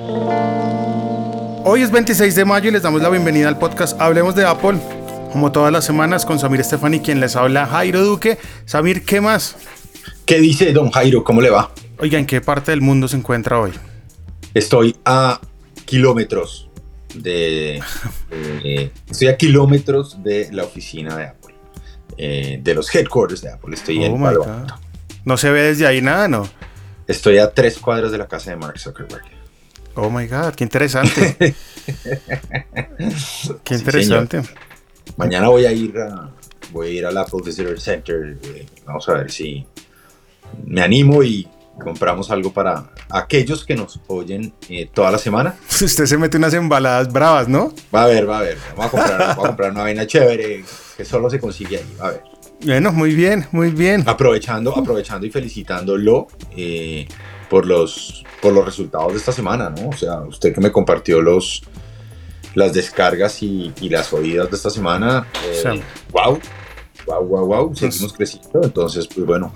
Hoy es 26 de mayo y les damos la bienvenida al podcast Hablemos de Apple. Como todas las semanas con Samir Estefani, quien les habla Jairo Duque. Samir, ¿qué más? ¿Qué dice don Jairo? ¿Cómo le va? Oiga, ¿en qué parte del mundo se encuentra hoy? Estoy a kilómetros de... eh, estoy a kilómetros de la oficina de Apple. eh, de los headquarters de Apple. Estoy Oh en my Palo. Alto. No se ve desde ahí nada, ¿no? Estoy a tres cuadras de la casa de Mark Zuckerberg. Oh my God, qué interesante. qué Sí, interesante. Mañana voy a ir a, voy a ir al Apple Visitor Center. eh, vamos a ver si me animo y compramos algo para aquellos que nos oyen eh, toda la semana. Usted se mete unas embaladas bravas, ¿no? Va a ver, va a ver. Vamos a comprar, voy a comprar una vaina chévere que solo se consigue ahí. Va a ver. Bueno, muy bien, muy bien. Aprovechando, aprovechando y felicitándolo eh, por, los, por los resultados de esta semana, ¿no? O sea, usted que me compartió los, las descargas y, y las oídas de esta semana. eh, Sí. Wow, wow, wow, wow. Seguimos creciendo. Entonces, pues bueno,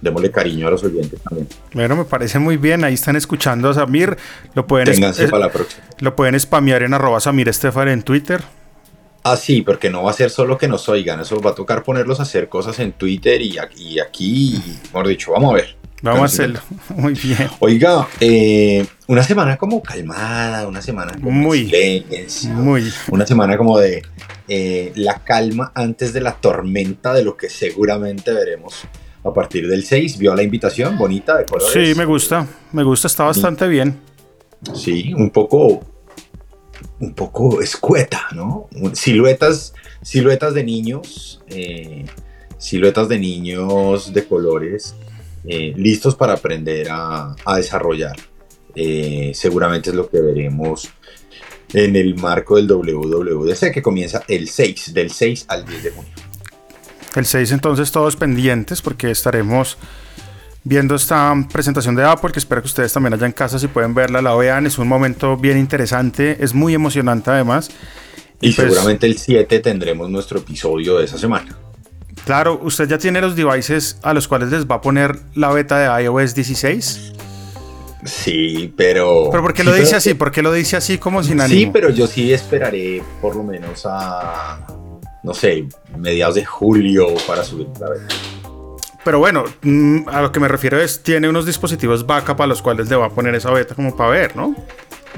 démosle cariño a los oyentes también. Bueno, me parece muy bien. Ahí están escuchando a Samir. Lo pueden, Ténganse para la próxima. lo pueden spamear en arroba Samir Estefan en Twitter. Ah, sí, porque no va a ser solo que nos oigan, eso va a tocar ponerlos a hacer cosas en Twitter y aquí, y aquí y, mejor dicho, vamos a ver. Vamos a hacerlo. Muy bien. Oiga, eh, una semana como calmada, una semana como Muy. silencio, Muy. una semana como de eh, la calma antes de la tormenta de lo que seguramente veremos a partir del 6. ¿Vio la invitación? Bonita, de colores. Sí, me gusta. Me gusta, está bastante bien. Sí, un poco, un poco escueta, ¿no? Siluetas, siluetas de niños, eh, siluetas de niños de colores, eh, listos para aprender a, a desarrollar. Eh, seguramente es lo que veremos en el marco del WWDC que comienza el 6, del 6 al 10 de junio. El 6 entonces todos pendientes porque estaremos viendo esta presentación de Apple que espero que ustedes también allá en casa si pueden verla la vean. Es un momento bien interesante, es muy emocionante además. Y pues, seguramente el 7 tendremos nuestro episodio de esa semana. Claro, usted ya tiene los devices a los cuales les va a poner la beta de iOS 16. Sí, pero... Pero ¿por qué sí, lo dice así? ¿Por qué lo dice así como sin Sí, ánimo? pero yo sí esperaré por lo menos a, no sé, mediados de julio para subir la vez. Pero bueno, mm, a lo que me refiero es, tiene unos dispositivos backup a los cuales le va a poner esa beta como para ver, ¿no?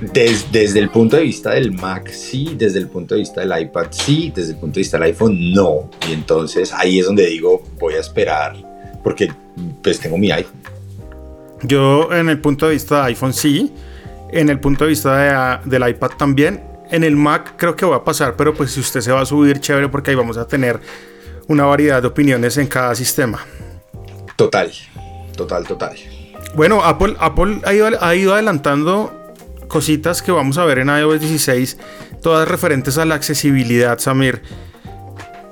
Des- desde el punto de vista del Mac, sí, desde el punto de vista del iPad, sí, desde el punto de vista del iPhone, no. Y entonces ahí es donde digo, voy a esperar, porque pues tengo mi iPhone. Yo en el punto de vista de iPhone sí, en el punto de vista de, ah, del iPad también, en el Mac creo que va a pasar, pero pues si usted se va a subir, chévere, porque ahí vamos a tener una variedad de opiniones en cada sistema. Total, total, total. Bueno, Apple, Apple ha, ido, ha ido adelantando cositas que vamos a ver en iOS 16, todas referentes a la accesibilidad, Samir.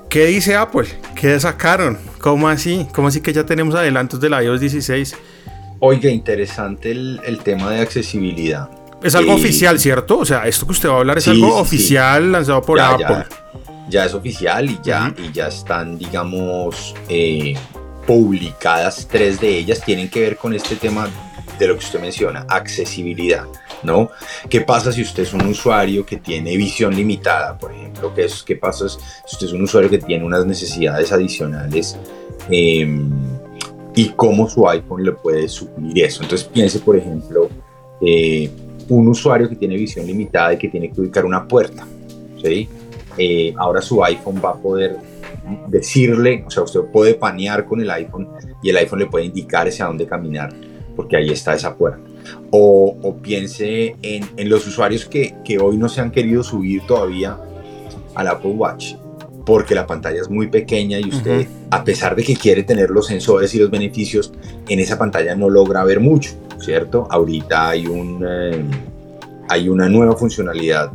¿Qué dice Apple? ¿Qué sacaron? ¿Cómo así? ¿Cómo así que ya tenemos adelantos del iOS 16? Oiga, interesante el, el tema de accesibilidad. Es algo Eh, oficial, ¿cierto? O sea, esto que usted va a hablar es Sí, algo sí. oficial lanzado por ya, Apple. ya, ya es oficial y ya, y ya están, digamos, eh, publicadas tres de ellas. Tienen que ver con este tema de lo que usted menciona, accesibilidad, ¿no? ¿Qué pasa si usted es un usuario que tiene visión limitada, por ejemplo? ¿Qué, es, qué pasa si usted es un usuario que tiene unas necesidades adicionales? eh, y cómo su iPhone le puede suplir eso. Entonces piense, por ejemplo, eh, un usuario que tiene visión limitada y que tiene que ubicar una puerta. ¿sí? Eh, ahora su iPhone va a poder decirle, o sea, usted puede panear con el iPhone y el iPhone le puede indicar hacia dónde caminar, porque ahí está esa puerta. O, o piense en, en los usuarios que, que hoy no se han querido subir todavía al Apple Watch, porque la pantalla es muy pequeña y usted, Ujú. a pesar de que quiere tener los sensores y los beneficios, en esa pantalla no logra ver mucho, ¿cierto? Ahorita hay, un, eh, hay una nueva funcionalidad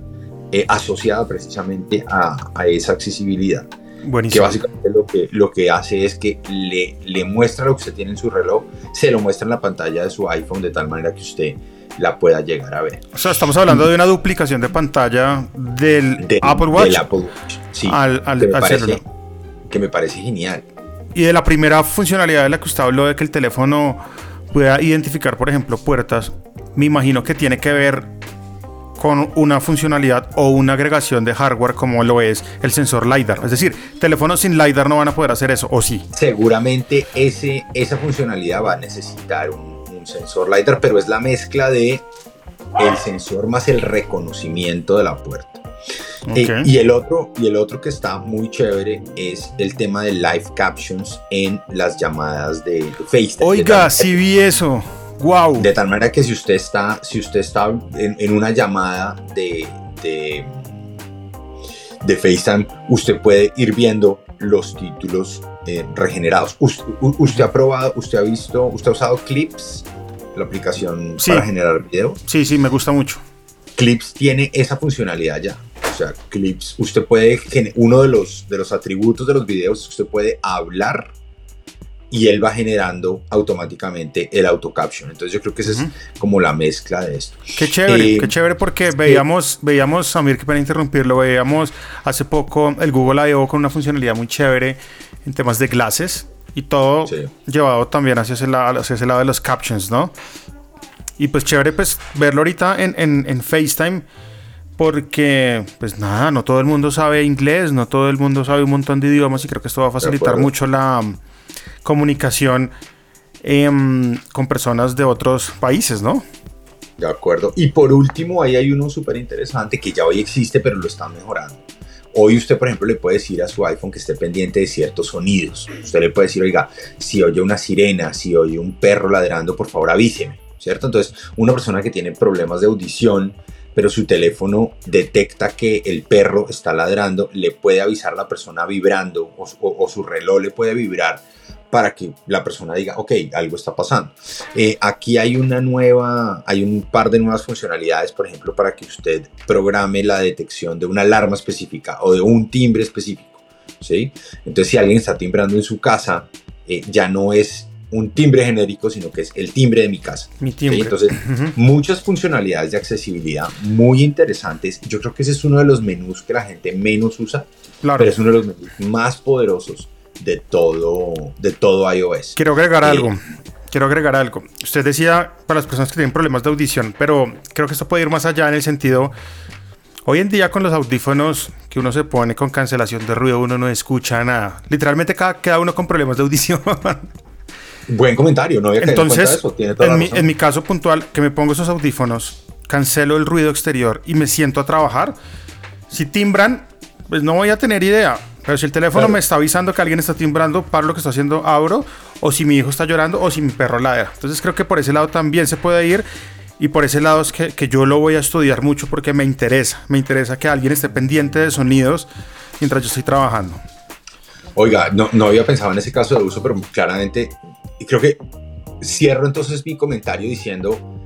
eh, asociada precisamente a, a esa accesibilidad, que Buenísimo. básicamente lo que, lo que hace es que le, le muestra lo que usted tiene en su reloj, se lo muestra en la pantalla de su iPhone de tal manera que usted la pueda llegar a ver. O sea, estamos hablando de una duplicación de pantalla del Del- Apple Watch del Apple Watch, sí, al, al- que, me al parece, celular. que me parece genial. Y de la primera funcionalidad de la que usted habló de que el teléfono pueda identificar, por ejemplo, puertas, me imagino que tiene que ver con una funcionalidad o una agregación de hardware como lo es el sensor LiDAR. Es decir, teléfonos sin LiDAR no van a poder hacer eso, ¿o sí? Seguramente ese, esa funcionalidad va a necesitar un, sensor LiDAR, pero es la mezcla de el sensor más el reconocimiento de la puerta. Eh, y, el otro, y el otro que está muy chévere es el tema de live captions en las llamadas de, FaceTime. Oiga, sí vi eso. Wow. De tal manera que si usted está, si usted está en, una llamada de, de, de, FaceTime, usted puede ir viendo los títulos eh, regenerados. Usted, ha probado, usted ha visto, usted ha usado Clips, la aplicación para generar video. Sí, sí, me gusta mucho. Clips tiene esa funcionalidad ya. O sea, Clips, usted puede, uno de los, de los atributos de los videos, usted puede hablar y él va generando automáticamente el auto caption. Entonces yo creo que esa es como la mezcla de esto. Qué chévere, eh, qué chévere porque veíamos, veíamos, Samir, que para interrumpirlo, veíamos hace poco el Google I.O. con una funcionalidad muy chévere en temas de clases y todo llevado también hacia ese, lado, hacia ese lado de los captions, ¿no? Y pues chévere pues verlo ahorita en, en, en FaceTime porque pues nada, no todo el mundo sabe inglés, no todo el mundo sabe un montón de idiomas y creo que esto va a facilitar mucho la comunicación em, con personas de otros países, ¿no? De acuerdo. Y por último, ahí hay uno súper interesante que ya hoy existe, pero lo están mejorando. Hoy usted, por ejemplo, le puede decir a su iPhone que esté pendiente de ciertos sonidos. Usted le puede decir, oiga, si oye una sirena, si oye un perro ladrando, por favor avíseme, ¿cierto? Entonces, una persona que tiene problemas de audición, pero su teléfono detecta que el perro está ladrando, le puede avisar a la persona vibrando o su reloj le puede vibrar para que la persona diga, ok, algo está pasando. Eh, aquí hay una nueva, hay un par de nuevas funcionalidades, por ejemplo, para que usted programe la detección de una alarma específica o de un timbre específico. ¿sí? Entonces, si alguien está timbrando en su casa, eh, ya no es un timbre genérico, sino que es el timbre de mi casa. Mi timbre. Entonces, muchas funcionalidades de accesibilidad muy interesantes. Yo creo que ese es uno de los menús que la gente menos usa, claro. pero es uno de los menús más poderosos de todo, de todo iOS. Quiero agregar eh, algo. Quiero agregar algo. Usted decía para las personas que tienen problemas de audición, pero creo que esto puede ir más allá en el sentido. Hoy en día con los audífonos que uno se pone con cancelación de ruido, uno no escucha nada. Literalmente cada, queda uno con problemas de audición. Buen comentario, no había Entonces, eso. en, mi, en mi caso puntual, que me pongo esos audífonos, cancelo el ruido exterior y me siento a trabajar. Si timbran, pues no voy a tener idea. Pero si el teléfono me está avisando que alguien está timbrando, paro lo que está haciendo, abro, o si mi hijo está llorando, o si mi perro ladra. Entonces creo que por ese lado también se puede ir. Y por ese lado es que, que yo lo voy a estudiar mucho porque me interesa. Me interesa que alguien esté pendiente de sonidos mientras yo estoy trabajando. Oiga, no, no había pensado en ese caso de uso, pero claramente creo que cierro entonces mi comentario diciendo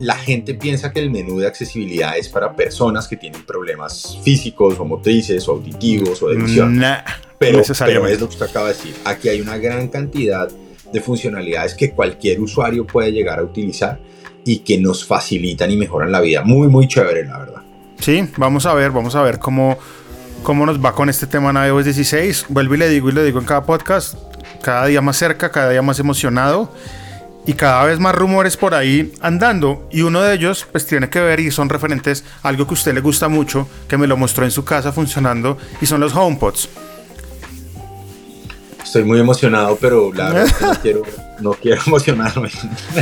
la gente piensa que el menú de accesibilidad es para personas que tienen problemas físicos o motrices o auditivos o de visión. pero, pero es lo que usted acaba de decir. Aquí hay una gran cantidad de funcionalidades que cualquier usuario puede llegar a utilizar y que nos facilitan y mejoran la vida. Muy, muy chévere, la verdad. Sí, vamos a ver, vamos a ver cómo, cómo nos va con este tema en iOS 16. Vuelvo y le digo y le digo en cada podcast, cada día más cerca, cada día más emocionado y cada vez más rumores por ahí andando y uno de ellos pues tiene que ver y son referentes a algo que a usted le gusta mucho, que me lo mostró en su casa funcionando y son los HomePods. Estoy muy emocionado, pero la verdad no quiero, no quiero emocionarme.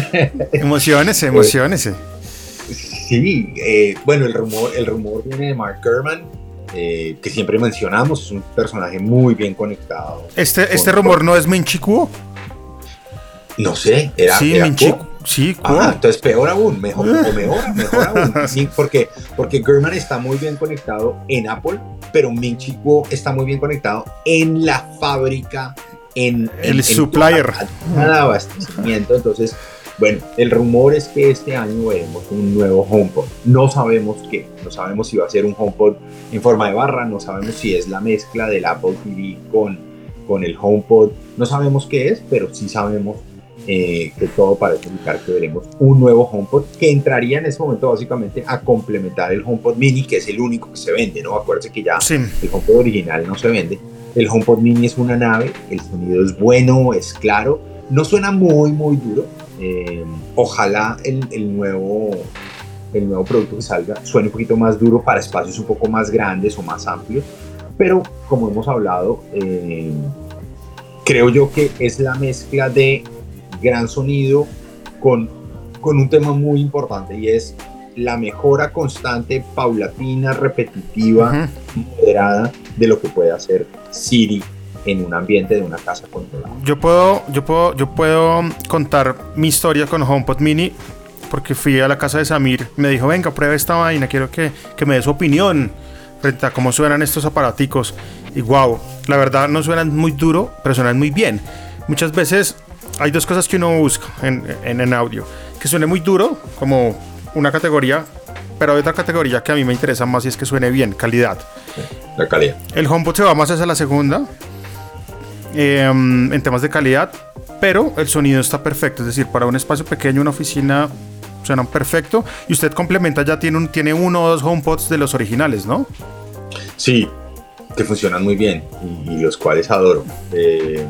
emociones emociones Sí, eh, bueno, el rumor, el rumor viene de Mark Gurman, eh, que siempre mencionamos, es un personaje muy bien conectado. ¿Este, este rumor no es Minchikuo? No sé, era. Sí, Sí, ah, entonces peor aún, mejor, o mejor, mejor aún. porque, porque German está muy bien conectado en Apple, pero Minchi está muy bien conectado en la fábrica, en el supplier. Nada abastecimiento. Entonces, bueno, el rumor es que este año veremos un nuevo HomePod. No sabemos qué, no sabemos si va a ser un HomePod en forma de barra, no sabemos si es la mezcla del Apple TV con, con el HomePod, no sabemos qué es, pero sí sabemos eh, que todo parece indicar que veremos un nuevo HomePod que entraría en ese momento básicamente a complementar el HomePod Mini, que es el único que se vende, ¿no? Acuérdense que ya el HomePod original no se vende. El HomePod Mini es una nave, el sonido es bueno, es claro, no suena muy, muy duro, Eh, ojalá el, el, nuevo, el nuevo producto que salga suene un poquito más duro para espacios un poco más grandes o más amplios, pero como hemos hablado, eh, creo yo que es la mezcla de gran sonido con, con un tema muy importante y es la mejora constante, paulatina, repetitiva, moderada de lo que puede hacer Siri en un ambiente de una casa controlada. Yo puedo, yo puedo, yo puedo contar mi historia con HomePod Mini porque fui a la casa de Samir, me dijo, venga, prueba esta vaina, quiero que, que me dé su opinión frente a cómo suenan estos aparaticos. Y wow, la verdad no suenan muy duro, pero suenan muy bien. Muchas veces hay dos cosas que uno busca en, en, en audio. Que suene muy duro, como una categoría, pero hay otra categoría que a mí me interesa más y es que suene bien, calidad. La calidad. El HomePod se va más hacia la segunda, eh, en temas de calidad, pero el sonido está perfecto, es decir, para un espacio pequeño, una oficina, suenan perfecto. Y usted complementa, ya tiene, un, tiene uno o dos HomePods de los originales, ¿no? Sí, que funcionan muy bien y, y los cuales adoro. Eh,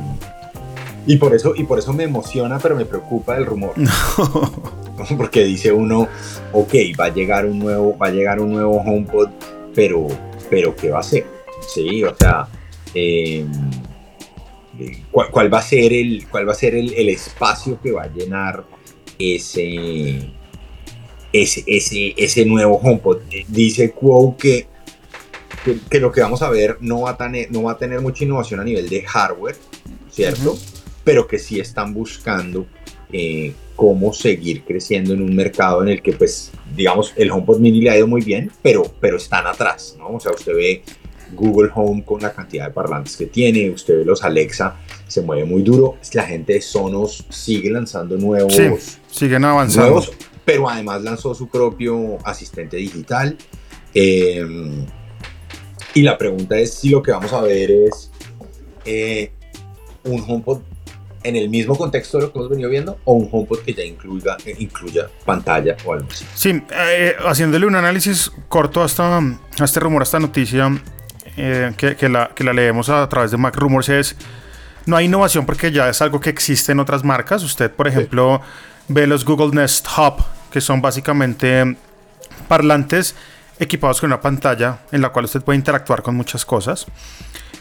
y por eso, y por eso me emociona, pero me preocupa el rumor. Porque dice uno, ok, va a llegar un nuevo, va a llegar un nuevo HomePod, pero, pero ¿qué va a ser? Sí, o sea, eh, ¿cuál, ¿cuál, va a ser el, cuál va a ser el, el, espacio que va a llenar ese, ese, ese, ese nuevo HomePod? Dice Quo que, que, que, lo que vamos a ver no va a tener, no va a tener mucha innovación a nivel de hardware, ¿cierto? Uh -huh. Pero que sí están buscando eh, cómo seguir creciendo en un mercado en el que, pues, digamos, el HomePod Mini le ha ido muy bien, pero, pero están atrás, ¿no? O sea, usted ve Google Home con la cantidad de parlantes que tiene, usted ve los Alexa, se mueve muy duro, la gente de Sonos sigue lanzando nuevos... Sí, siguen avanzando. Nuevos, pero además lanzó su propio asistente digital. Eh, y la pregunta es si lo que vamos a ver es eh, un HomePod en el mismo contexto de lo que hemos venido viendo o un HomePod que ya incluya, incluya pantalla o algo así. Sí, eh, haciéndole un análisis corto a, esta, a este rumor, a esta noticia eh, que, que, la, que la leemos a través de Mac Rumors es no hay innovación porque ya es algo que existe en otras marcas. Usted, por ejemplo, sí. ve los Google Nest Hub, que son básicamente parlantes equipados con una pantalla en la cual usted puede interactuar con muchas cosas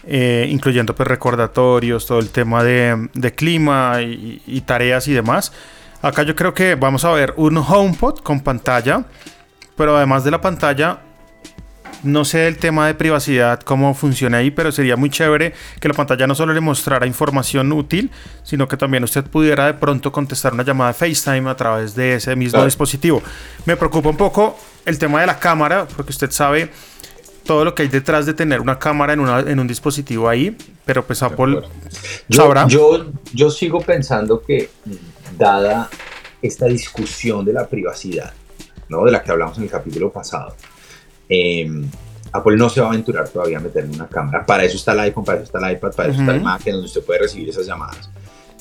eh, incluyendo pues recordatorios, todo el tema de, de clima y, y, tareas y demás. Acá yo creo que vamos a ver un HomePod con pantalla, pero además de la pantalla, no sé el tema de privacidad, cómo funciona ahí, pero sería muy chévere que la pantalla no solo le mostrara información útil, sino que también usted pudiera de pronto contestar una llamada de FaceTime a través de ese mismo claro. dispositivo. Me preocupa un poco el tema de la cámara, porque usted sabe todo lo que hay detrás de tener una cámara en, una, en un dispositivo ahí, pero pues Apple yo, sabrá. Yo, yo sigo pensando que dada esta discusión de la privacidad, ¿no? de la que hablamos en el capítulo pasado, eh, Apple no se va a aventurar todavía a meter en una cámara. Para eso está el iPhone, para eso está el iPad, para eso uh -huh. está el Mac, donde usted puede recibir esas llamadas.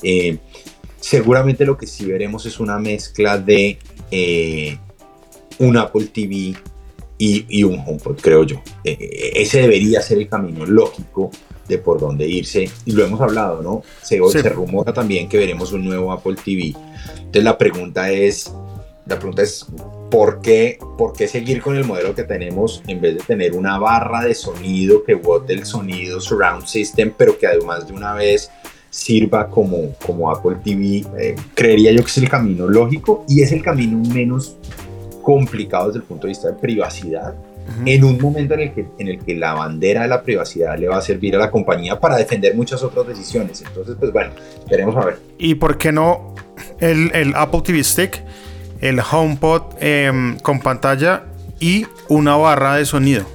Eh, seguramente lo que sí veremos es una mezcla de eh, un Apple TV y, y, un HomePod, creo yo. Eh, ese debería ser el camino lógico de por dónde irse. Y lo hemos hablado, ¿no? Se, sí. se rumora también que veremos un nuevo Apple TV. Entonces la pregunta es, la pregunta es, ¿por qué, ¿por qué seguir con el modelo que tenemos en vez de tener una barra de sonido que bote el sonido surround system, pero que además de una vez sirva como, como Apple TV? Eh, creería yo que es el camino lógico y es el camino menos complicado desde el punto de vista de privacidad, uh -huh. en un momento en el, que, en el que la bandera de la privacidad le va a servir a la compañía para defender muchas otras decisiones. Entonces, pues bueno, veremos a ver. ¿Y por qué no el, el Apple TV Stick, el HomePod eh, con pantalla y una barra de sonido?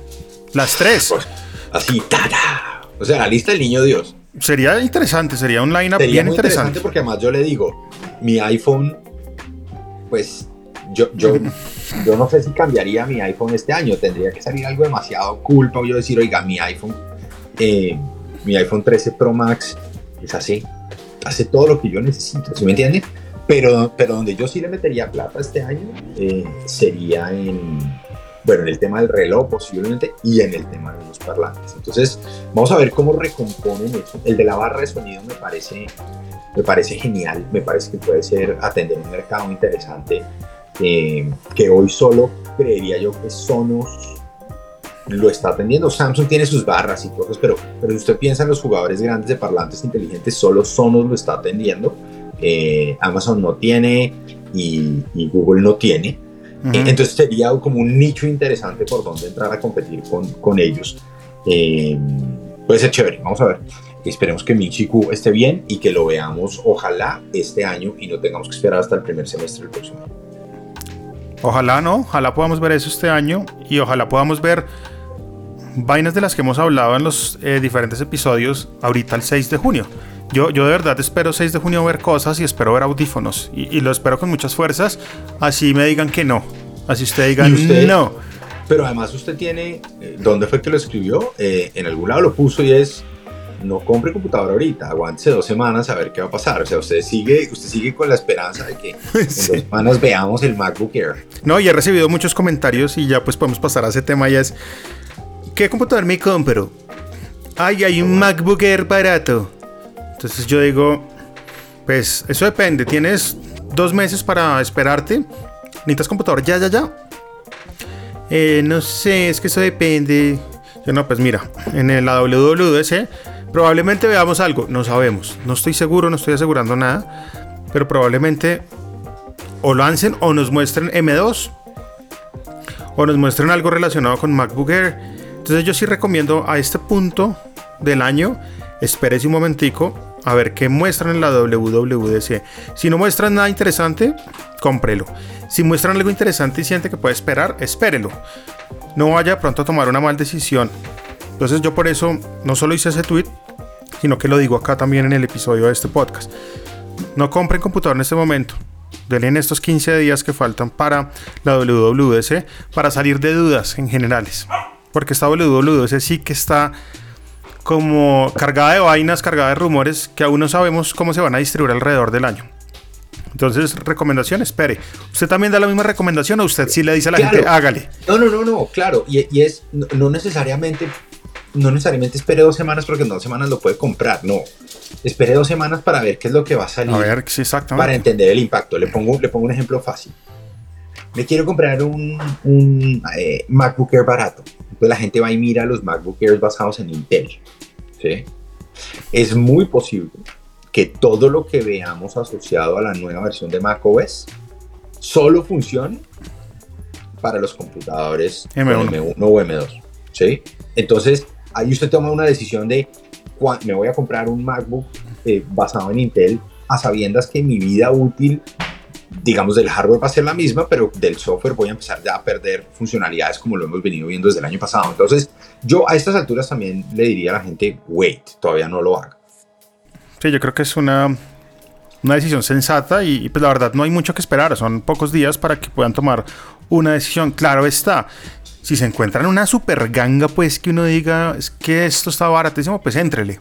Las tres. Pues, así, tada. O sea, la lista del niño Dios. Sería interesante, sería un line-up bien interesante. interesante. Porque además yo le digo, mi iPhone, pues yo, yo, yo no sé si cambiaría mi iPhone este año. Tendría que salir algo demasiado cool para yo decir, oiga, mi iPhone, eh, mi iPhone 13 Pro Max es así. Hace todo lo que yo necesito, ¿sí me entiende? Pero, pero donde yo sí le metería plata este año eh, sería en, bueno, en el tema del reloj posiblemente y en el tema de los parlantes. Entonces, vamos a ver cómo recomponen eso. El de la barra de sonido me parece, me parece genial, me parece que puede ser atender un mercado interesante eh, que hoy solo creería yo que Sonos lo está atendiendo. Samsung tiene sus barras y cosas, pero, pero si usted piensa en los jugadores grandes de parlantes inteligentes, solo Sonos lo está atendiendo. Eh, Amazon no tiene y, Google no tiene. Eh, entonces sería como un nicho interesante por donde entrar a competir con, con ellos. Eh, puede ser chévere, vamos a ver. Esperemos que Michiku esté bien y que lo veamos, ojalá, este año y no tengamos que esperar hasta el primer semestre del próximo año. Ojalá no, ojalá podamos ver eso este año y ojalá podamos ver vainas de las que hemos hablado en los eh, diferentes episodios ahorita el 6 de junio. Yo, yo de verdad espero 6 de junio ver cosas y espero ver audífonos. Y, lo espero con muchas fuerzas. Así me digan que no. Así usted diga no. Pero además usted tiene, eh, ¿dónde fue que lo escribió? Eh, en algún lado lo puso y es, no compre computadora ahorita, aguántese dos semanas a ver qué va a pasar. O sea, usted sigue, usted sigue con la esperanza de que en dos semanas veamos el MacBook Air. No, y he recibido muchos comentarios y ya pues podemos pasar a ese tema y es, ¿qué computador me compro? Ay, hay un MacBook Air barato. Entonces yo digo, pues eso depende. Tienes dos meses para esperarte. ¿Necesitas computador ya, ya, ya? Eh, no sé, es que eso depende. Yo no, pues mira, en la WWDC probablemente veamos algo. No sabemos. No estoy seguro, no estoy asegurando nada. Pero probablemente o lancen o nos muestren M2 o nos muestren algo relacionado con MacBook Air. Entonces yo sí recomiendo a este punto del año, espérese un momentico a ver qué muestran en la WWDC. Si no muestran nada interesante, cómprelo. Si muestran algo interesante y siente que puede esperar, espérelo. No vaya pronto a tomar una mal decisión. Entonces yo por eso no solo hice ese tweet, sino que lo digo acá también en el episodio de este podcast. No compren computador en este momento. Denle en estos 15 días que faltan para la WWDC para salir de dudas en generales. Porque esta WWDC sí que está como cargada de vainas, cargada de rumores que aún no sabemos cómo se van a distribuir alrededor del año. Entonces, recomendación, espere. ¿Usted también da la misma recomendación o usted sí le dice a la gente, hágale? No, no, no, no, claro. Y, es no, necesariamente, no necesariamente espere dos semanas porque en dos semanas lo puede comprar. No. Espere dos semanas para ver qué es lo que va a salir. A ver, sí, exactamente. Para entender el impacto. Le pongo, le pongo un ejemplo fácil. Me quiero comprar un, un eh, MacBook Air barato la gente va y mira los MacBook Airs basados en Intel. ¿sí? Es muy posible que todo lo que veamos asociado a la nueva versión de macOS solo funcione para los computadores M1, o M2. ¿sí? Entonces, ahí usted toma una decisión de me voy a comprar un MacBook eh, basado en Intel a sabiendas que mi vida útil digamos, del hardware va a ser la misma, pero del software voy a empezar ya a perder funcionalidades como lo hemos venido viendo desde el año pasado. Entonces, yo a estas alturas también le diría a la gente, wait, todavía no lo haga. Sí, yo creo que es una, una decisión sensata y, pues la verdad no hay mucho que esperar, son pocos días para que puedan tomar una decisión. Claro está, si se encuentran una super ganga, pues que uno diga, es que esto está baratísimo, pues éntrele.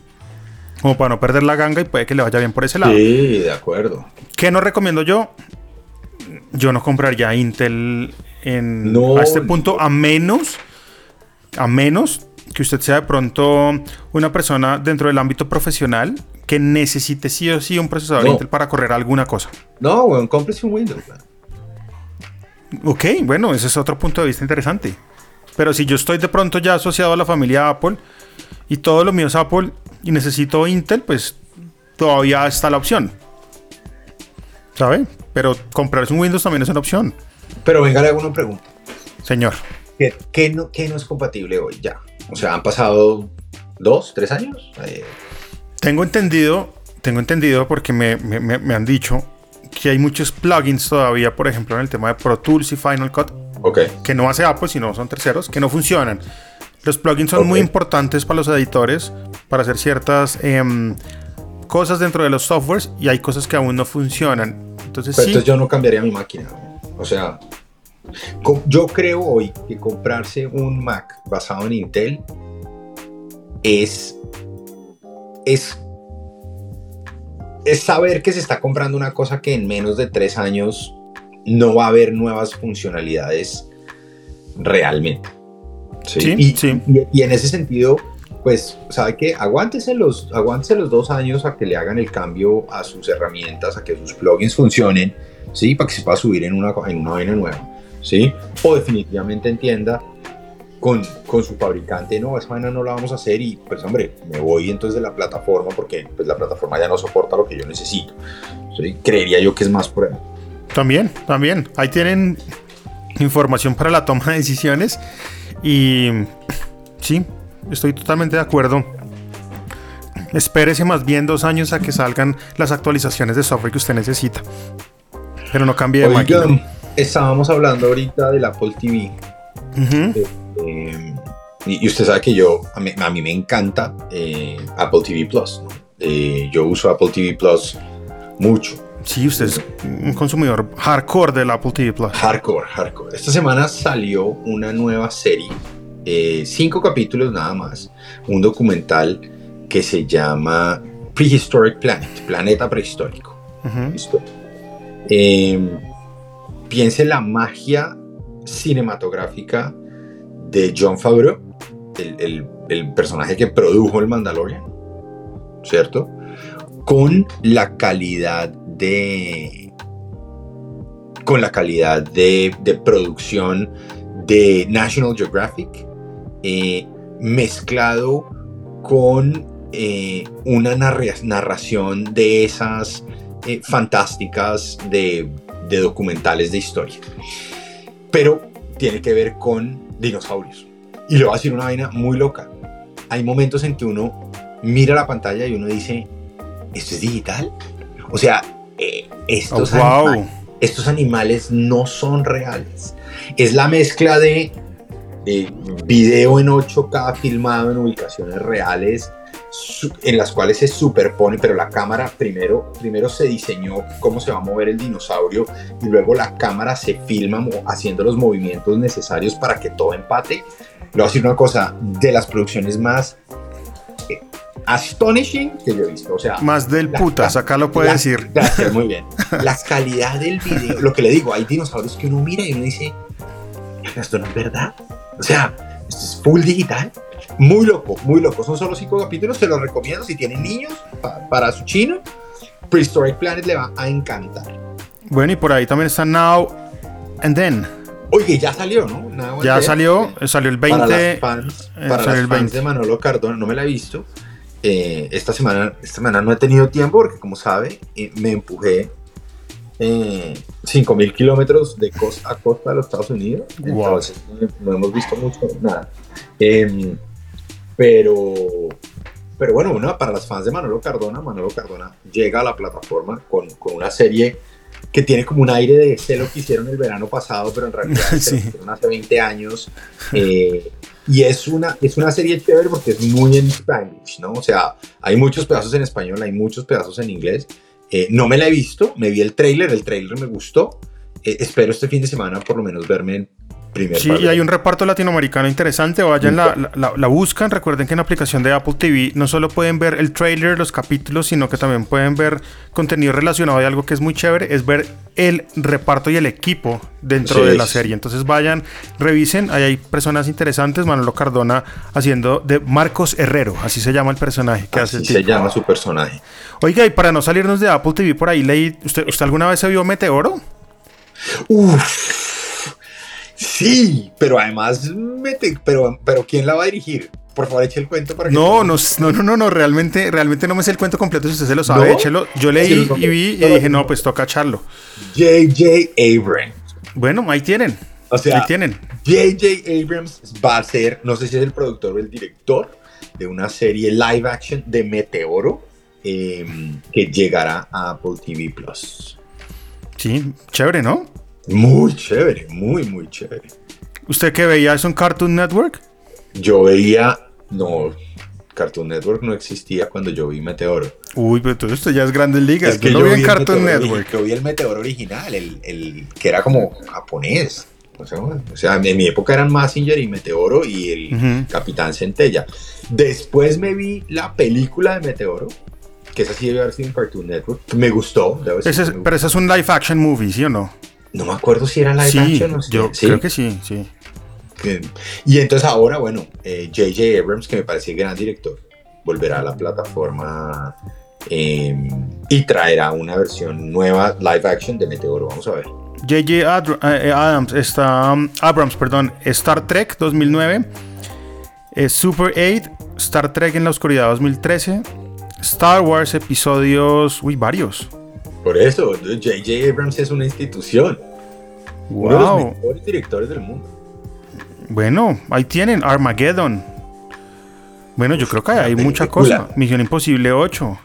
Como para no perder la ganga y puede que le vaya bien por ese lado. Sí, de acuerdo. ¿Qué no recomiendo yo? Yo no compraría Intel en, a este punto, a menos, a menos que usted sea de pronto una persona dentro del ámbito profesional que necesite sí o sí un procesador Intel para correr alguna cosa. No, bueno, cómprese un Windows. Ok, bueno, ese es otro punto de vista interesante. Pero si yo estoy de pronto ya asociado a la familia Apple y todo lo mío es Apple y necesito Intel, pues todavía está la opción. ¿Sabe? Pero comprarse un Windows también es una opción. Pero venga, le hago una pregunta. Señor. ¿Qué, no, no, es compatible hoy ya? O sea, han pasado dos, tres años. Eh, tengo entendido, tengo entendido porque me, me, han dicho que hay muchos plugins todavía, por ejemplo, en el tema de Pro Tools y Final Cut, okay. que no hace Apple, sino son terceros, que no funcionan. Los plugins son muy importantes para los editores, para hacer ciertas em, cosas dentro de los softwares y hay cosas que aún no funcionan. Entonces, yo no cambiaría mi máquina. O sea, yo creo hoy que comprarse un Mac basado en Intel es, es, es saber que se está comprando una cosa que en menos de tres años no va a haber nuevas funcionalidades realmente. Sí, y, sí. Y, en ese sentido, pues, ¿sabe qué? Aguántese los, aguántese los dos años a que le hagan el cambio a sus herramientas, a que sus plugins funcionen, ¿sí? Para que se pueda subir en una, en una vaina nueva, ¿sí? O definitivamente entienda con, con, su fabricante, no, esa vaina no la vamos a hacer y pues hombre, me voy entonces de la plataforma porque pues la plataforma ya no soporta lo que yo necesito. ¿sí? Creería yo que es más por. También, también. Ahí tienen información para la toma de decisiones y sí, estoy totalmente de acuerdo. Espérese más bien dos años a que salgan las actualizaciones de software que usted necesita. Pero no cambie de máquina. Estábamos hablando ahorita del Apple TV. Eh, y, usted sabe que yo, a mí, me encanta eh, Apple TV Plus. Eh, yo uso Apple TV Plus mucho. Sí, usted es un consumidor hardcore del Apple TV Plus. Hardcore, hardcore. Esta semana salió una nueva serie, cinco capítulos nada más, un documental que se llama Prehistoric Planet, Planeta Prehistórico. piense la magia cinematográfica de John Favreau, el, personaje que produjo el Mandalorian, ¿cierto? Con la calidad de. con la calidad de, producción de National Geographic, eh, mezclado con eh, una narración de esas eh, fantásticas de, de documentales de historia. Pero tiene que ver con dinosaurios. Y le voy a decir una vaina muy loca. Hay momentos en que uno mira la pantalla y uno dice, ¿esto es digital? O sea, eh, estos, oh, animales, estos animales no son reales. Es la mezcla de, de video en 8K filmado en ubicaciones reales en las cuales se superpone, pero la cámara primero, primero se diseñó cómo se va a mover el dinosaurio y luego la cámara se filma haciendo los movimientos necesarios para que todo empate. Le voy a decir una cosa, de las producciones más eh, astonishing que yo he visto. O sea, más del putas, acá lo puede decir. Gracias, muy bien. La calidad del video, lo que le digo, hay dinosaurios que uno mira y uno dice, esto no es verdad. O sea, esto es full digital. Muy loco, muy loco. Son solo cinco capítulos, se los recomiendo si tienen niños para su chino. Prehistoric Planet le va a encantar. Bueno, y por ahí también está Now and Then. Oye, ya salió, ¿no? ya salió, salió el 20. Para las fans, eh, para el 20. de Manolo Cardona, no me la he visto. Eh, esta, semana, esta semana no he tenido tiempo porque, como sabe, eh, me empujé eh, 5.000 kilómetros de costa a costa de los Estados Unidos. Entonces, no hemos visto mucho, nada. Eh, pero, pero bueno, una, para las fans de Manolo Cardona, Manolo Cardona llega a la plataforma con, con una serie que tiene como un aire de sé lo que hicieron el verano pasado, pero en realidad sí. hicieron hace 20 años. Eh, y es una, es una serie chévere porque es muy en Spanish, ¿no? O sea, hay muchos pedazos en español, hay muchos pedazos en inglés. Eh, no me la he visto, me vi el trailer, el trailer me gustó. Eh, espero este fin de semana por lo menos verme sí, y hay un reparto latinoamericano interesante. Vayan, la, la, buscan. Recuerden que en la aplicación de Apple TV no solo pueden ver el trailer, los capítulos, sino que también pueden ver contenido relacionado a algo que es muy chévere, es ver el reparto y el equipo dentro de la serie. Entonces vayan, revisen. Ahí hay personas interesantes. Manolo Cardona haciendo de Marcos Herrero, así se llama el personaje que así se llama su personaje. Oiga, y para no salirnos de Apple TV por ahí, leí, ¿usted, ¿usted alguna vez se vio Meteoro? Uf Sí, pero además, mete, pero, pero ¿quién la va a dirigir? Por favor, eche el cuento para que... No, no, no, no, no, realmente, realmente no me sé el cuento completo si usted se lo sabe, échelo. Yo leí y vi y dije, no, pues toca echarlo. J.J. Abrams. Bueno, ahí tienen. O sea, ahí tienen. J.J. Abrams va a ser, no sé si es el productor o el director, de una serie live action de Meteoro em, que llegará a Apple TV Plus. Sí, chévere, ¿no? Muy chévere, muy, muy chévere. ¿Usted qué veía? ¿Es un Cartoon Network? Yo veía. No, Cartoon Network no existía cuando yo vi Meteoro. Uy, pero todo esto ya es Grandes Ligas. Es que yo, vi en Cartoon Network. Yo vi el Meteoro original, el, el que era como japonés. O sea, en mi época eran Massinger y Meteoro y el Capitán Centella. Después me vi la película de Meteoro, que esa sí debe haber sido en Cartoon Network. Me gustó. Pero ese es un live action movie, ¿sí o no? No me acuerdo si era live action o Yo creo que sí, sí. y entonces ahora, bueno, J.J. Eh, Abrams, que me parece gran director, volverá a la plataforma em, y traerá una versión nueva live action de Meteoro. Vamos a ver. J.J. Eh, Adams, está, um, Abrams, perdón, Star Trek 2009, Super 8, Star Trek en la oscuridad 2013, Star Wars episodios, uy, varios. Por eso, J.J. Abrams es una institución. Wow. Uno de los mejores directores del mundo. Bueno, ahí tienen Armageddon. Bueno, yo creo que hay mucha cosa. Misión Imposible 8.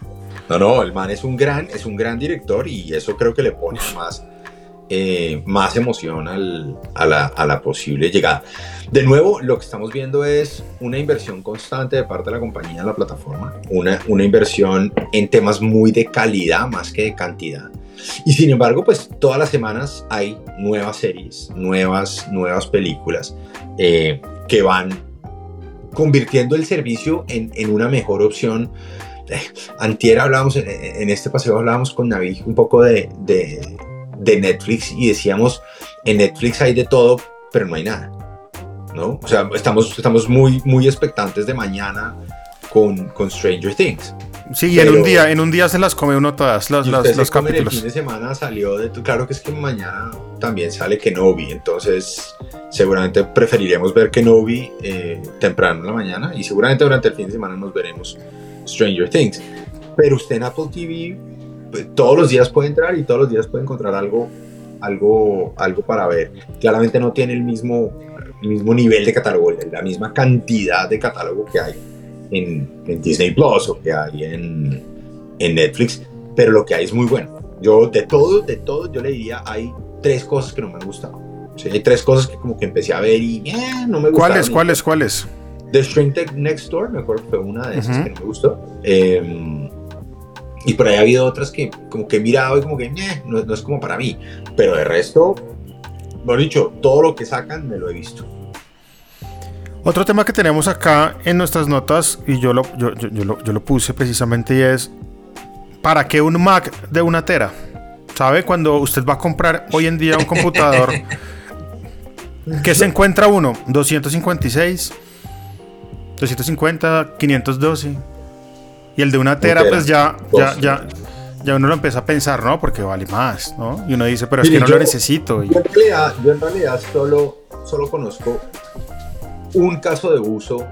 No, no, el man es un gran, es un gran director y eso creo que le pone más, eh, más emoción a, la, posible llegada. De nuevo, lo que estamos viendo es una inversión constante de parte de la compañía en la plataforma, una, una inversión en temas muy de calidad más que de cantidad. Y sin embargo, pues todas las semanas hay nuevas series, nuevas, nuevas películas eh, que van convirtiendo el servicio en, en una mejor opción. Eh, antier hablábamos, en, este paseo hablábamos con Navi un poco de, de, de, Netflix y decíamos, en Netflix hay de todo, pero no hay nada. ¿no? O sea, estamos, estamos muy, muy expectantes de mañana con, con Stranger Things. Sí, y en un día, en un día se las come uno todas los, los, los capítulos. El fin de semana salió de claro que es que mañana también sale Kenobi, entonces seguramente preferiremos ver Kenobi eh, temprano en la mañana y seguramente durante el fin de semana nos veremos Stranger Things. Pero usted en Apple TV todos los días puede entrar y todos los días puede encontrar algo, algo, algo para ver. Claramente no tiene el mismo, el mismo nivel de catálogo, la misma cantidad de catálogo que hay en, Disney Plus o que hay en, en, Netflix, pero lo que hay es muy bueno. Yo de todo, de todo, yo le diría, hay tres cosas que no me han gustado. hay tres cosas que como que empecé a ver y eh, no me gustaron. ¿Cuáles, cuáles, cuáles? The String Tech Next Door, me acuerdo que fue una de esas que no me gustó. Em, y por ahí ha habido otras que como que he mirado y como que eh, no, no, es como para mí. Pero de resto, bueno dicho, todo lo que sacan me lo he visto. Otro tema que tenemos acá en nuestras notas, y yo lo, yo, lo, puse precisamente, y es, ¿para qué un Mac de una tera? ¿Sabe? Cuando usted va a comprar hoy en día un computador, ¿qué se encuentra uno? 256, 250, 512. Y el de una tera, pues ya, ya, ya, ya uno lo empieza a pensar, ¿no? Porque vale más, ¿no? Y uno dice, pero es que no lo necesito. Yo, en realidad, yo en realidad solo, solo conozco un caso de uso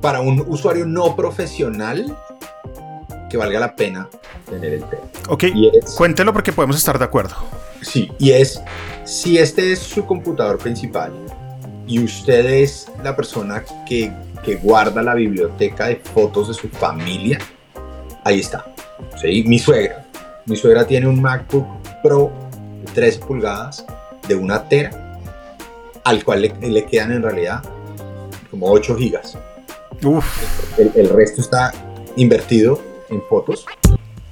para un usuario no profesional que valga la pena tener el tema. Ok, cuéntelo porque podemos estar de acuerdo. Sí, y es, si este es su computador principal y usted es la persona que, que guarda la biblioteca de fotos de su familia, ahí está. ¿sí? Mi suegra. Mi suegra tiene un MacBook Pro de 13 pulgadas de una tera, al cual le, le quedan en realidad como 8 gigas. El, resto está invertido en fotos.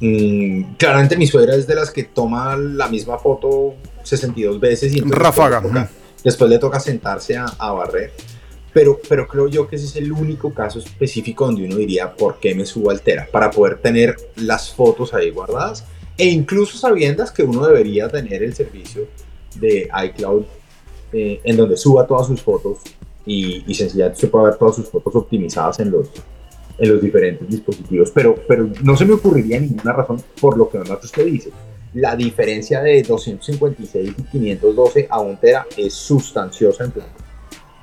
Mm, claramente mi suegra es de las que toma la misma foto 62 veces y Ráfaga. Después, le toca sentarse a, barrer. Pero, pero creo yo que ese es el único caso específico donde uno diría por qué me subo altera, para poder tener las fotos ahí guardadas e incluso sabiendas que uno debería tener el servicio de iCloud eh, en donde suba todas sus fotos y, y sencillamente se puede ver todas sus fotos optimizadas en los, en los diferentes dispositivos, pero, pero no se me ocurriría ninguna razón por lo que usted dice. La diferencia de 256 y 512 a 1 tera es sustanciosa en plan.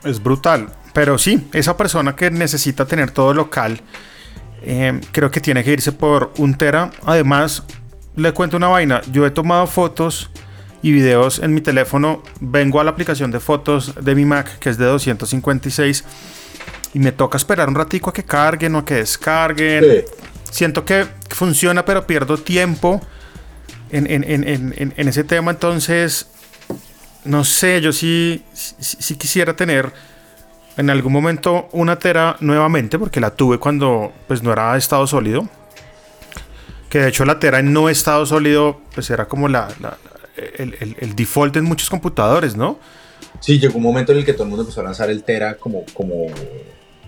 Es brutal, pero sí, esa persona que necesita tener todo local, eh, creo que tiene que irse por un tera. Además, le cuento una vaina, yo he tomado fotos y videos en mi teléfono, vengo a la aplicación de fotos de mi Mac, que es de 256, y me toca esperar un ratico a que carguen o a que descarguen. Siento que funciona, pero pierdo tiempo en, en, ese tema, entonces, no sé, yo sí, sí, quisiera tener en algún momento una Tera nuevamente, porque la tuve cuando pues no era estado sólido. Que de hecho la Tera en no estado sólido, pues era como la, el, default en muchos computadores, ¿no? Sí, llegó un momento en el que todo el mundo empezó a lanzar el Tera como, como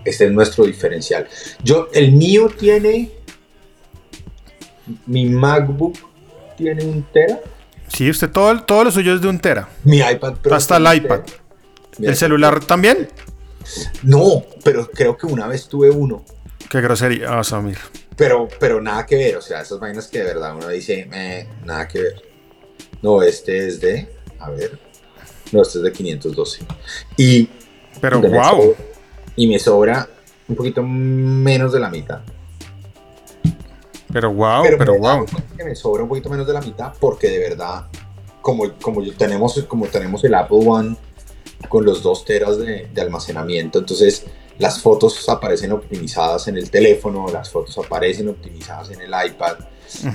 este es nuestro diferencial. Yo, el mío tiene, mi MacBook tiene un Tera. Sí, usted todo, todo lo suyo es de un Tera. Mi iPad Hasta el iPad. ¿El celular también? No, pero creo que una vez tuve uno. Qué grosería, oh, Samir. Pero, pero nada que ver, o sea, esas vainas que de verdad uno dice, eh, nada que ver. No, este es de, a ver, no, este es de 512. Y... Pero wow. y me sobra un poquito menos de la mitad. Pero wow, pero, wow. Que me sobra un poquito menos de la mitad porque de verdad, como, como tenemos, como tenemos el Apple One con los 2 teras de, almacenamiento, entonces las fotos aparecen optimizadas en el teléfono, las fotos aparecen optimizadas en el iPad,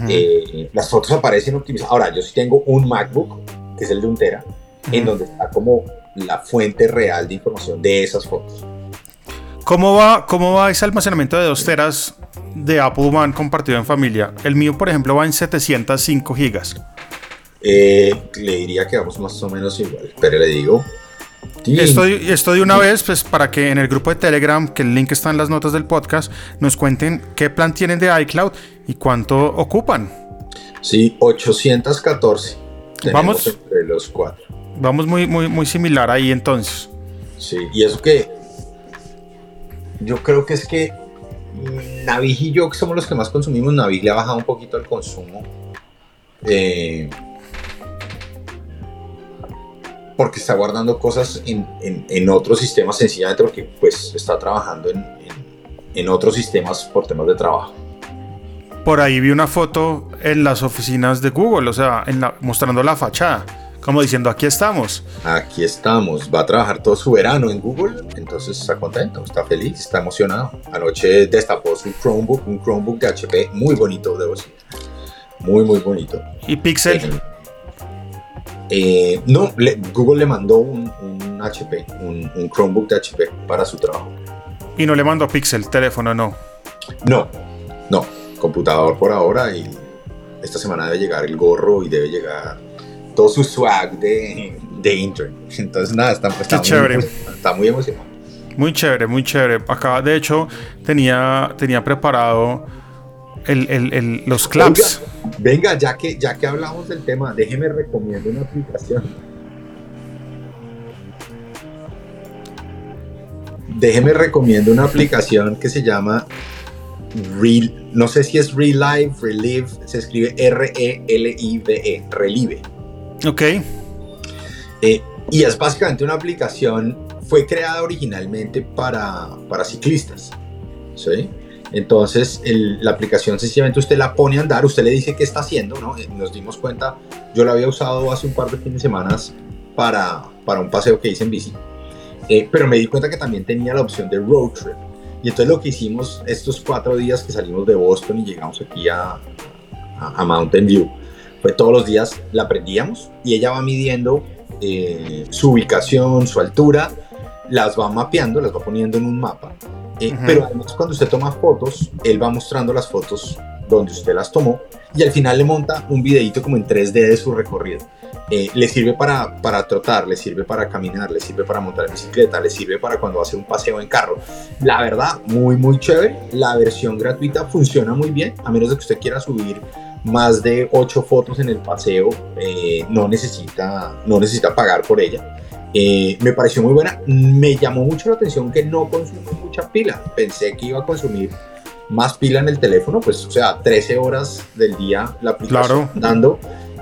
eh, las fotos aparecen optimizadas. Ahora, yo sí tengo un MacBook, que es el de un tera, en donde está como la fuente real de información de esas fotos. ¿Cómo va, ¿Cómo va ese almacenamiento de 2 teras de Apple One compartido en familia? El mío, por ejemplo, va en 705 gigas. Eh, le diría que vamos más o menos igual, pero le digo. Esto, esto de una vez, pues para que en el grupo de Telegram, que el link está en las notas del podcast, nos cuenten qué plan tienen de iCloud y cuánto ocupan. Sí, 814. vamos entre los cuatro. Vamos muy, muy, muy similar ahí entonces. Sí, y eso que yo creo que es que Navig y yo, que somos los que más consumimos, Navig le ha bajado un poquito el consumo. Eh, porque está guardando cosas en, en, otros sistemas sencillamente porque pues está trabajando en, en, otros sistemas por temas de trabajo. Por ahí vi una foto en las oficinas de Google, o sea, mostrando la fachada, como diciendo aquí estamos. Aquí estamos, va a trabajar todo su verano en Google, entonces está contento, está feliz, está emocionado. Anoche destapó su Chromebook, un Chromebook de HP muy bonito, de decir. Muy, muy bonito. ¿Y Pixel? Eh, eh, no, Google le mandó un, HP, un, Chromebook de HP para su trabajo. ¿Y no le mandó Pixel, teléfono, no? No, no, computador por ahora y esta semana debe llegar el gorro y debe llegar todo su swag de, de intern. Entonces, nada, está, está, muy, chévere. está muy emocionado. Muy chévere, muy chévere. Acá, de hecho, tenía, tenía preparado los claps. venga, ya que, ya que hablamos del tema, déjeme recomiendo una aplicación. Déjeme recomiendo una aplicación que se llama Real, no sé si es Relive, Relive, se escribe R-E-L-I-V-E, -E, Relive. Ok. Eh, y es básicamente una aplicación, fue creada originalmente para, para ciclistas. ¿sí? Entonces, la aplicación sencillamente usted la pone a andar, usted le dice qué está haciendo, ¿no? Eh, nos dimos cuenta, yo la había usado hace un par de fines de semanas para, para un paseo que hice en bici, eh, pero me di cuenta que también tenía la opción de road trip. Y entonces lo que hicimos estos cuatro días que salimos de Boston y llegamos aquí a, a, Mountain View, fue todos los días la prendíamos y ella va midiendo eh, su ubicación, su altura, las va mapeando, las va poniendo en un mapa eh, pero además cuando usted toma fotos, él va mostrando las fotos donde usted las tomó y al final le monta un videito como en 3D de su recorrido. Eh, le sirve para, para trotar, le sirve para caminar, le sirve para montar en bicicleta, le sirve para cuando hace un paseo en carro. La verdad, muy, muy chévere. La versión gratuita funciona muy bien, a menos de que usted quiera subir más de 8 fotos en el paseo, eh, no, necesita, no necesita pagar por ella. Eh, me pareció muy buena. Me llamó mucho la atención que no consume mucha pila. Pensé que iba a consumir más pila en el teléfono, pues, o sea, 13 horas del día la aplicación dando.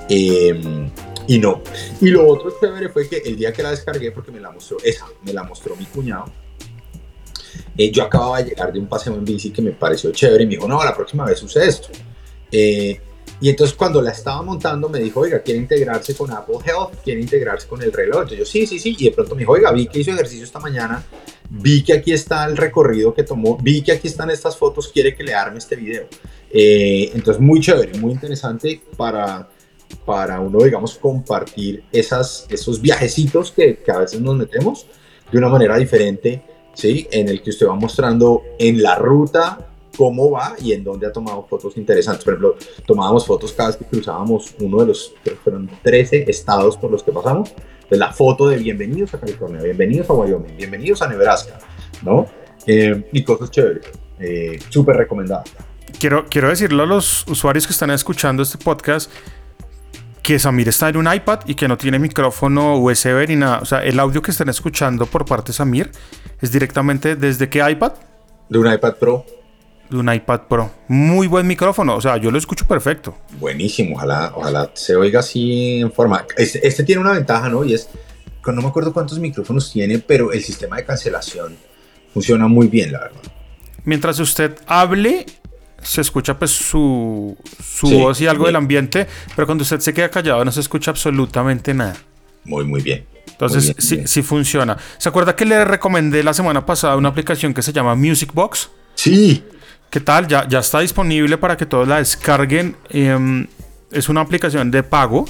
Em, y no. Y lo otro chévere fue que el día que la descargué, porque me la mostró, esa, me la mostró mi cuñado. Eh, yo acababa de llegar de un paseo en bici que me pareció chévere y me dijo, no, la próxima vez use esto. Eh, y entonces cuando la estaba montando me dijo, oiga, quiere integrarse con Apple Health, quiere integrarse con el reloj. Entonces yo, sí, sí, sí. Y de pronto me dijo, oiga, vi que hizo ejercicio esta mañana, vi que aquí está el recorrido que tomó, vi que aquí están estas fotos, quiere que le arme este video. Eh, entonces muy chévere, muy interesante para, para uno, digamos, compartir esas, esos viajecitos que, que a veces nos metemos de una manera diferente, ¿sí? En el que usted va mostrando en la ruta cómo va y en dónde ha tomado fotos interesantes. Por ejemplo, tomábamos fotos cada vez que cruzábamos uno de los, fueron 13 estados por los que pasamos. la foto de bienvenidos a California, bienvenidos a Wyoming, bienvenidos a Nebraska, ¿no? Eh, y cosas chéveres. Eh, Súper recomendadas. Quiero, quiero decirle a los usuarios que están escuchando este podcast que Samir está en un iPad y que no tiene micrófono USB ni nada. O sea, el audio que están escuchando por parte de Samir es directamente desde qué iPad? De un iPad Pro. De un iPad Pro. Muy buen micrófono. O sea, yo lo escucho perfecto. Buenísimo. Ojalá, ojalá se oiga así en forma. Este, este tiene una ventaja, ¿no? Y es, no me acuerdo cuántos micrófonos tiene, pero el sistema de cancelación funciona muy bien, la verdad. Mientras usted hable, se escucha pues su, su voz y algo del ambiente, pero cuando usted se queda callado no se escucha absolutamente nada. Muy, muy bien. Entonces, sí, sí funciona. ¿Se acuerda que le recomendé la semana pasada una aplicación que se llama Music Box? Sí. ¿Qué tal? Ya, ya está disponible para que todos la descarguen. Em, es una aplicación de pago,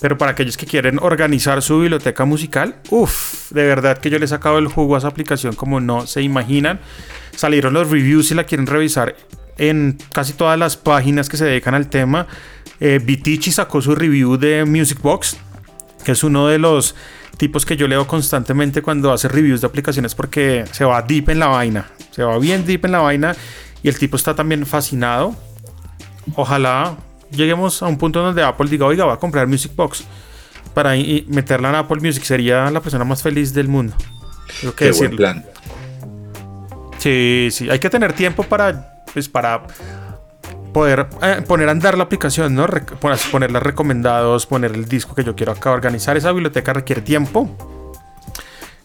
pero para aquellos que quieren organizar su biblioteca musical, uff, de verdad que yo le he sacado el jugo a esa aplicación como no se imaginan. Salieron los reviews si la quieren revisar en casi todas las páginas que se dedican al tema. Eh, sacó su review de Music Box, que es uno de los tipos que yo leo constantemente cuando hace reviews de aplicaciones porque se va deep en la vaina, se va bien deep en la vaina y el tipo está también fascinado. Ojalá lleguemos a un punto donde Apple diga, oiga, va a comprar Music Box para meterla en Apple Music, sería la persona más feliz del mundo. Qué buen plan. Sí, sí, hay que tener tiempo para pues para poder eh, poner a andar la aplicación, ¿no? ponerla recomendados, poner el disco que yo quiero acá, organizar esa biblioteca requiere tiempo.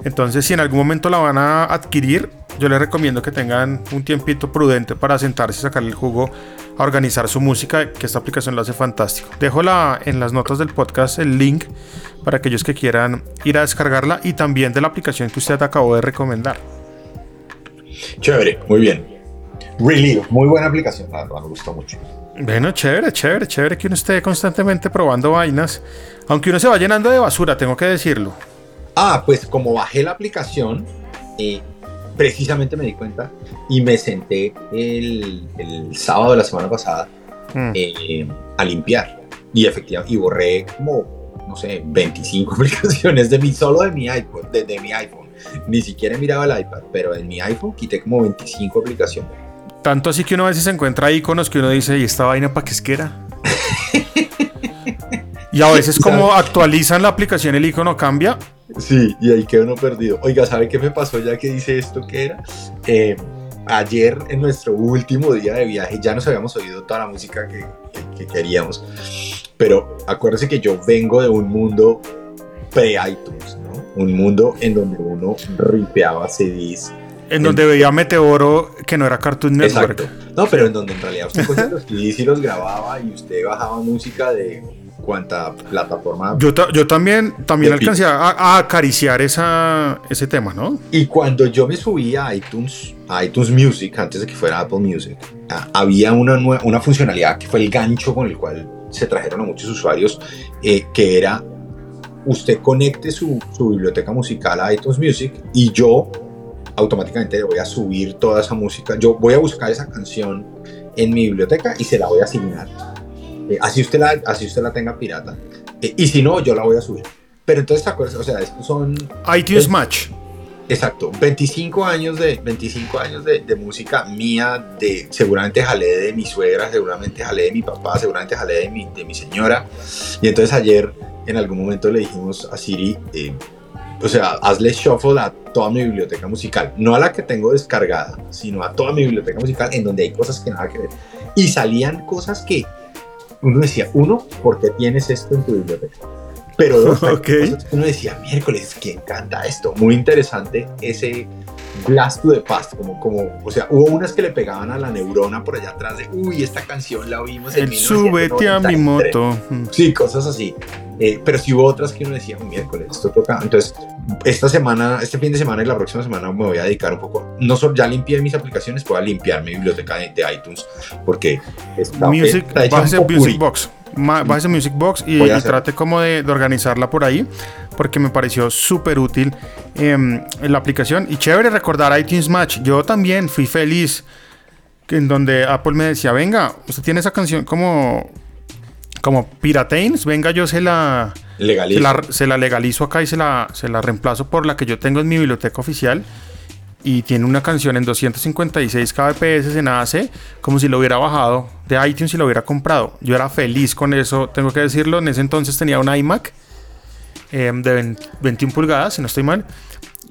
Entonces, si en algún momento la van a adquirir, yo les recomiendo que tengan un tiempito prudente para sentarse y sacarle el jugo a organizar su música, que esta aplicación lo hace fantástico. Dejo la, en las notas del podcast el link para aquellos que quieran ir a descargarla y también de la aplicación que usted acabó de recomendar. Chévere, muy bien. Really, muy buena aplicación, me gustó mucho. Bueno, chévere, chévere, chévere que uno esté constantemente probando vainas. Aunque uno se va llenando de basura, tengo que decirlo. Ah, pues como bajé la aplicación, eh, precisamente me di cuenta y me senté el, sábado de la semana pasada mm. eh, a limpiar. Y efectivamente, y borré como, no sé, 25 aplicaciones de mi, solo de mi iPod, de, de mi iPhone. Ni siquiera he mirado el iPad, pero en mi iPhone quité como 25 aplicaciones. Tanto así que uno a veces se encuentra iconos que uno dice, ¿y esta vaina para qué es que era? y a veces como actualizan la aplicación el icono cambia. Sí, y ahí queda uno perdido. Oiga, ¿sabe qué me pasó ya que dice esto que era? Eh, ayer en nuestro último día de viaje ya nos habíamos oído toda la música que, queríamos. Pero acuérdese que yo vengo de un mundo pre-iTunes, ¿no? Un mundo en donde uno ripeaba CDs en donde veía Meteoro que no era Cartoon Network. Exacto. No, pero en donde en realidad usted cogía los CDs y los grababa y usted bajaba música de cuanta plataforma. Yo, yo también, también alcancé a, acariciar esa, ese tema, ¿no? Y cuando yo me subí a iTunes, a iTunes Music, antes de que fuera Apple Music, había una, una funcionalidad que fue el gancho con el cual se trajeron a muchos usuarios, eh, que era usted conecte su, su biblioteca musical a iTunes Music y yo automáticamente le voy a subir toda esa música. Yo voy a buscar esa canción en mi biblioteca y se la voy a asignar. Eh, así, usted la, así usted la tenga pirata. Eh, y si no, yo la voy a subir. Pero entonces, ¿te acuerdas? O sea, estos son... iTunes Match. Exacto, 25 años de 25 años de, de, música mía, de seguramente jalé de mi suegra, seguramente jalé de mi papá, seguramente jalé de mi, de mi señora. Y entonces ayer en algún momento le dijimos a Siri, eh, o sea, hazle shuffle a toda mi biblioteca musical, no a la que tengo descargada, sino a toda mi biblioteca musical en donde hay cosas que nada que ver. Y salían cosas que uno decía, uno, ¿por qué tienes esto en tu biblioteca? Pero dos, uno decía, miércoles, que encanta esto. Muy interesante ese blast to the past, como, como, o sea, hubo unas que le pegaban a la neurona por allá atrás de, uy, esta canción la oímos en El súbete a mi moto. Sí, cosas así. Eh, pero sí hubo otras que uno decía, miércoles, esto toca. Entonces, esta semana, este fin de semana y la próxima semana me voy a dedicar un poco. No solo ya limpié mis aplicaciones, voy a limpiar mi biblioteca de, iTunes porque está, Music, está Music Box. Bájese Music Box y, trate como de, organizarla por ahí porque me pareció súper útil em, la aplicación y chévere recordar iTunes Match. Yo también fui feliz en donde Apple me decía, venga, usted tiene esa canción como como Pirateins, venga, yo se la, se la, legalizo acá y se la, se la reemplazo por la que yo tengo en mi biblioteca oficial. y tiene una canción en 256 kbps en AAC, como si lo hubiera bajado de iTunes y lo hubiera comprado. Yo era feliz con eso, tengo que decirlo. En ese entonces tenía un iMac em, de 21 pulgadas, si no estoy mal.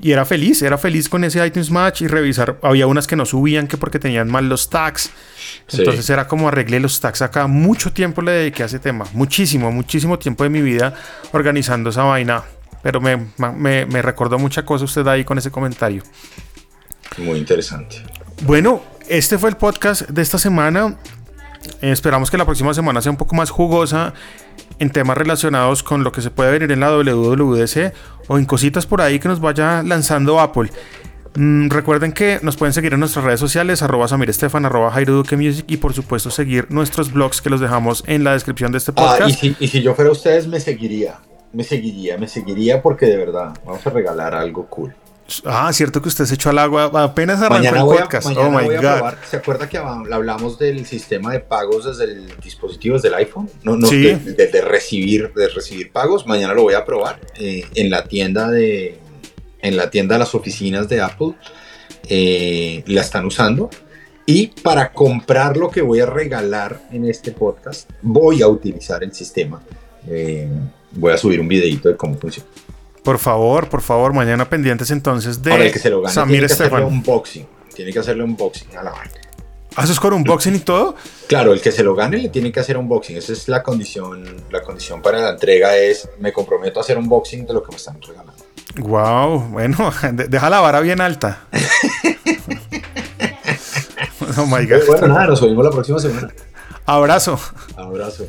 Y era feliz, era feliz con ese iTunes Match y revisar. Había unas que no subían que porque tenían mal los tags. Entonces era como arreglé los tags acá. Mucho tiempo le dediqué a ese tema. Muchísimo, muchísimo tiempo de mi vida organizando esa vaina. Pero me, me, me recordó mucha cosa usted ahí con ese comentario. Muy interesante. Bueno, este fue el podcast de esta semana. Esperamos que la próxima semana sea un poco más jugosa en temas relacionados con lo que se puede venir en la WWDC o en cositas por ahí que nos vaya lanzando Apple. Mm, recuerden que nos pueden seguir en nuestras redes sociales, arroba Samir Estefan, arroba Jairo Duque Music y por supuesto seguir nuestros blogs que los dejamos en la descripción de este podcast. Ah, y, si, y si yo fuera ustedes me seguiría, me seguiría, me seguiría porque de verdad vamos a regalar algo cool. Ah, cierto que usted se echó al agua apenas arrancó el podcast. oh my God. ¿Se acuerda que hablamos del sistema de pagos desde el dispositivo, desde el iPhone? No, no de, recibir, de recibir pagos. Mañana lo voy a probar eh, en la tienda de, en la tienda de las oficinas de Apple. Eh, la están usando. Y para comprar lo que voy a regalar en este podcast, voy a utilizar el sistema. Eh, voy a subir un videito de cómo funciona. Por favor, por favor, mañana pendientes entonces de el que se lo gane, Samir tiene que hacerle un unboxing. Tiene que hacerle un unboxing a la vaina. ¿Haces con unboxing y todo? Claro, el que se lo gane le tiene que hacer unboxing. Esa es la condición. La condición para la entrega es me comprometo a hacer unboxing de lo que me están regalando. Wow, bueno, deja la vara bien alta. oh my God. Bueno, nada, nos vemos la próxima semana. Abrazo. Abrazo.